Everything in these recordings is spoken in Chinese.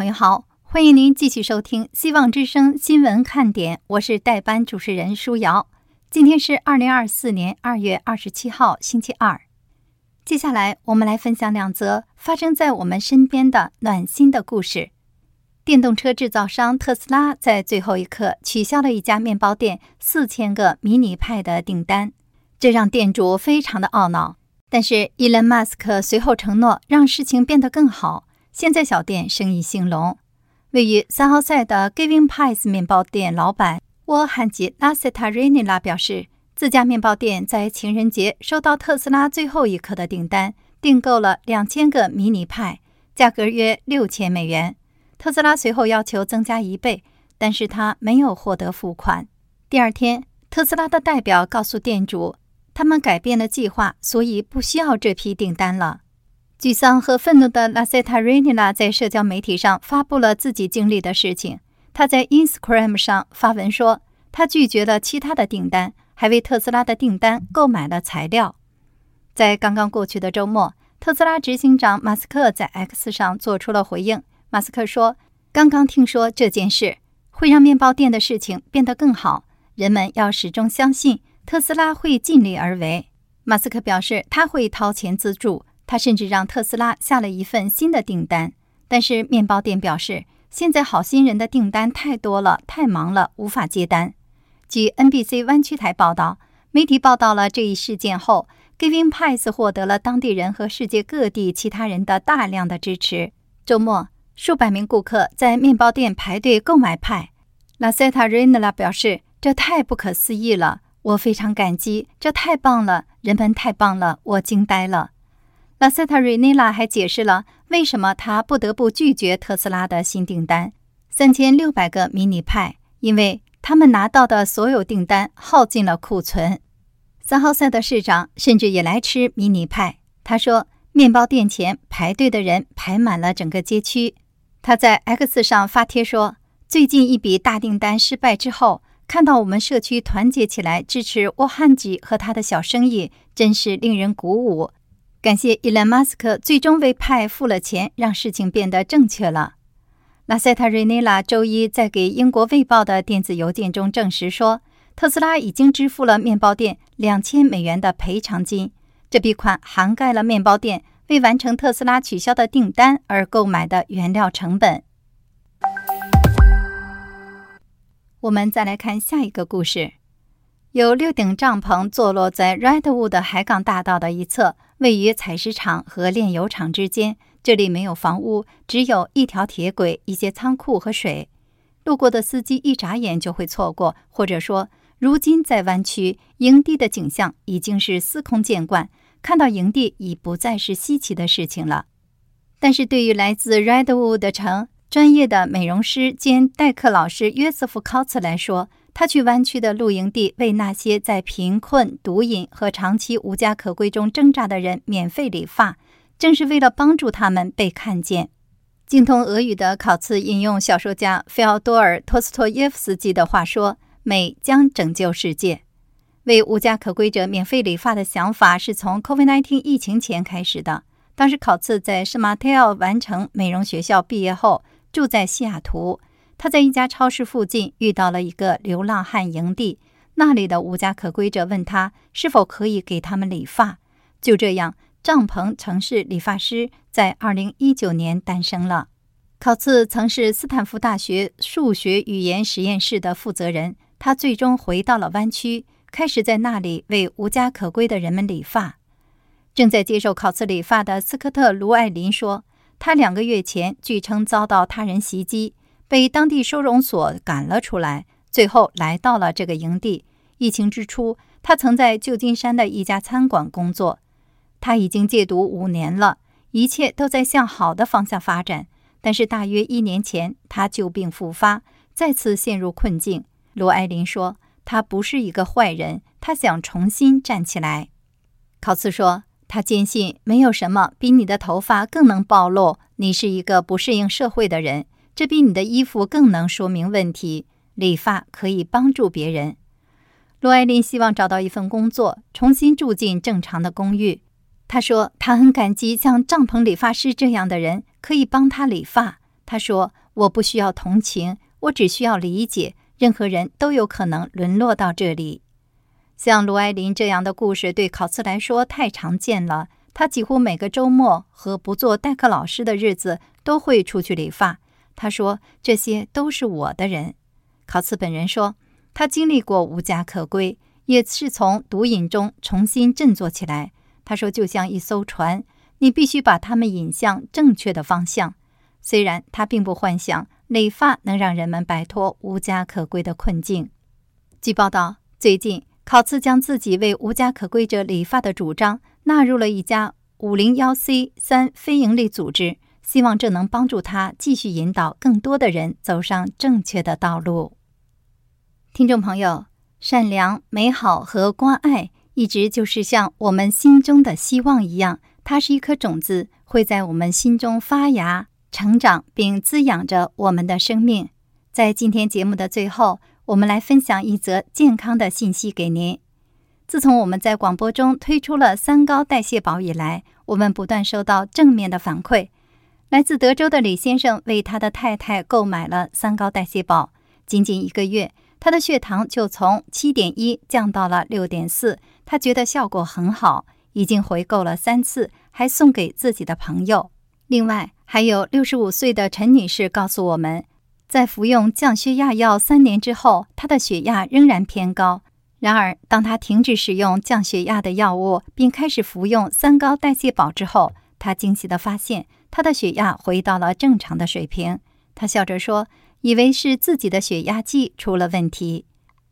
朋友好，欢迎您继续收听《希望之声》新闻看点，我是代班主持人舒瑶。今天是二零二四年二月二十七号，星期二。接下来我们来分享两则发生在我们身边的暖心的故事。电动车制造商特斯拉在最后一刻取消了一家面包店四千个迷你派的订单，这让店主非常的懊恼。但是伊隆·马斯克随后承诺让事情变得更好。现在小店生意兴隆。位于三号赛的 Giving Pies 面包店老板沃汉吉拉塞塔瑞尼拉表示，自家面包店在情人节收到特斯拉最后一刻的订单，订购了两千个迷你派，价格约六千美元。特斯拉随后要求增加一倍，但是他没有获得付款。第二天，特斯拉的代表告诉店主，他们改变了计划，所以不需要这批订单了。沮丧和愤怒的拉塞塔瑞尼拉在社交媒体上发布了自己经历的事情。他在 Instagram 上发文说，他拒绝了其他的订单，还为特斯拉的订单购买了材料。在刚刚过去的周末，特斯拉执行长马斯克在 X 上做出了回应。马斯克说：“刚刚听说这件事会让面包店的事情变得更好，人们要始终相信特斯拉会尽力而为。”马斯克表示，他会掏钱资助。他甚至让特斯拉下了一份新的订单，但是面包店表示，现在好心人的订单太多了，太忙了，无法接单。据 NBC 湾区台报道，媒体报道了这一事件后，Giving Pies 获得了当地人和世界各地其他人的大量的支持。周末，数百名顾客在面包店排队购买派。拉塞塔瑞纳拉表示：“这太不可思议了，我非常感激，这太棒了，人们太棒了，我惊呆了。”拉塞塔瑞内拉还解释了为什么他不得不拒绝特斯拉的新订单——三千六百个迷你派，因为他们拿到的所有订单耗尽了库存。三号赛的市长甚至也来吃迷你派。他说，面包店前排队的人排满了整个街区。他在 X 上发帖说：“最近一笔大订单失败之后，看到我们社区团结起来支持沃汉吉和他的小生意，真是令人鼓舞。”感谢伊隆·马斯克最终为派付了钱，让事情变得正确了。拉塞塔瑞内拉周一在给英国《卫报》的电子邮件中证实说，特斯拉已经支付了面包店两千美元的赔偿金，这笔款涵盖了面包店为完成特斯拉取消的订单而购买的原料成本。我们再来看下一个故事。有六顶帐篷坐落在 Redwood 海港大道的一侧，位于采石场和炼油厂之间。这里没有房屋，只有一条铁轨、一些仓库和水。路过的司机一眨眼就会错过，或者说，如今在湾区营地的景象已经是司空见惯，看到营地已不再是稀奇的事情了。但是对于来自 Redwood 城专业的美容师兼代课老师约瑟夫·考茨来说，他去湾区的露营地，为那些在贫困、毒瘾和长期无家可归中挣扎的人免费理发，正是为了帮助他们被看见。精通俄语的考茨引用小说家费奥多尔·托斯托耶夫斯基的话说：“美将拯救世界。”为无家可归者免费理发的想法是从 COVID-19 疫情前开始的。当时考茨在圣马特奥完成美容学校毕业后，住在西雅图。他在一家超市附近遇到了一个流浪汉营地，那里的无家可归者问他是否可以给他们理发。就这样，帐篷城市理发师在2019年诞生了。考茨曾是斯坦福大学数学语言实验室的负责人，他最终回到了湾区，开始在那里为无家可归的人们理发。正在接受考茨理发的斯科特·卢艾林说，他两个月前据称遭到他人袭击。被当地收容所赶了出来，最后来到了这个营地。疫情之初，他曾在旧金山的一家餐馆工作。他已经戒毒五年了，一切都在向好的方向发展。但是大约一年前，他旧病复发，再次陷入困境。罗艾琳说：“他不是一个坏人，他想重新站起来。”考茨说：“他坚信没有什么比你的头发更能暴露你是一个不适应社会的人。”这比你的衣服更能说明问题。理发可以帮助别人。罗艾琳希望找到一份工作，重新住进正常的公寓。他说，他很感激像帐篷理发师这样的人可以帮他理发。他说：“我不需要同情，我只需要理解。任何人都有可能沦落到这里。”像卢艾琳这样的故事对考茨来说太常见了。他几乎每个周末和不做代课老师的日子都会出去理发。他说：“这些都是我的人。”考茨本人说：“他经历过无家可归，也是从毒瘾中重新振作起来。”他说：“就像一艘船，你必须把他们引向正确的方向。”虽然他并不幻想理发能让人们摆脱无家可归的困境。据报道，最近。考茨将自己为无家可归者理发的主张纳入了一家五零幺 C 三非营利组织，希望这能帮助他继续引导更多的人走上正确的道路。听众朋友，善良、美好和关爱一直就是像我们心中的希望一样，它是一颗种子，会在我们心中发芽、成长，并滋养着我们的生命。在今天节目的最后。我们来分享一则健康的信息给您。自从我们在广播中推出了三高代谢宝以来，我们不断收到正面的反馈。来自德州的李先生为他的太太购买了三高代谢宝，仅仅一个月，他的血糖就从七点一降到了六点四，他觉得效果很好，已经回购了三次，还送给自己的朋友。另外，还有六十五岁的陈女士告诉我们。在服用降血压药三年之后，他的血压仍然偏高。然而，当他停止使用降血压的药物，并开始服用三高代谢宝之后，他惊喜地发现他的血压回到了正常的水平。他笑着说：“以为是自己的血压计出了问题。”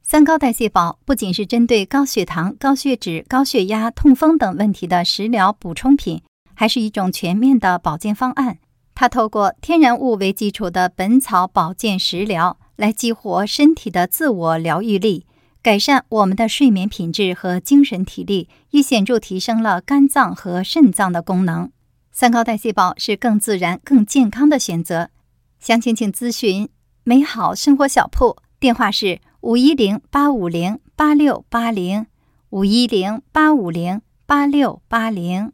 三高代谢宝不仅是针对高血糖、高血脂、高血压、痛风等问题的食疗补充品，还是一种全面的保健方案。它透过天然物为基础的本草保健食疗，来激活身体的自我疗愈力，改善我们的睡眠品质和精神体力，也显著提升了肝脏和肾脏的功能。三高代谢宝是更自然、更健康的选择。详情请咨询美好生活小铺，电话是五一零八五零八六八零五一零八五零八六八零。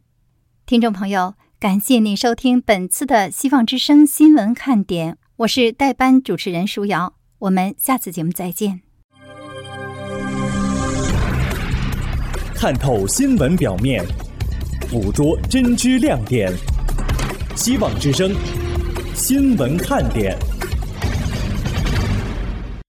听众朋友。感谢您收听本次的《希望之声》新闻看点，我是代班主持人舒瑶，我们下次节目再见。看透新闻表面，捕捉真知亮点，《希望之声》新闻看点。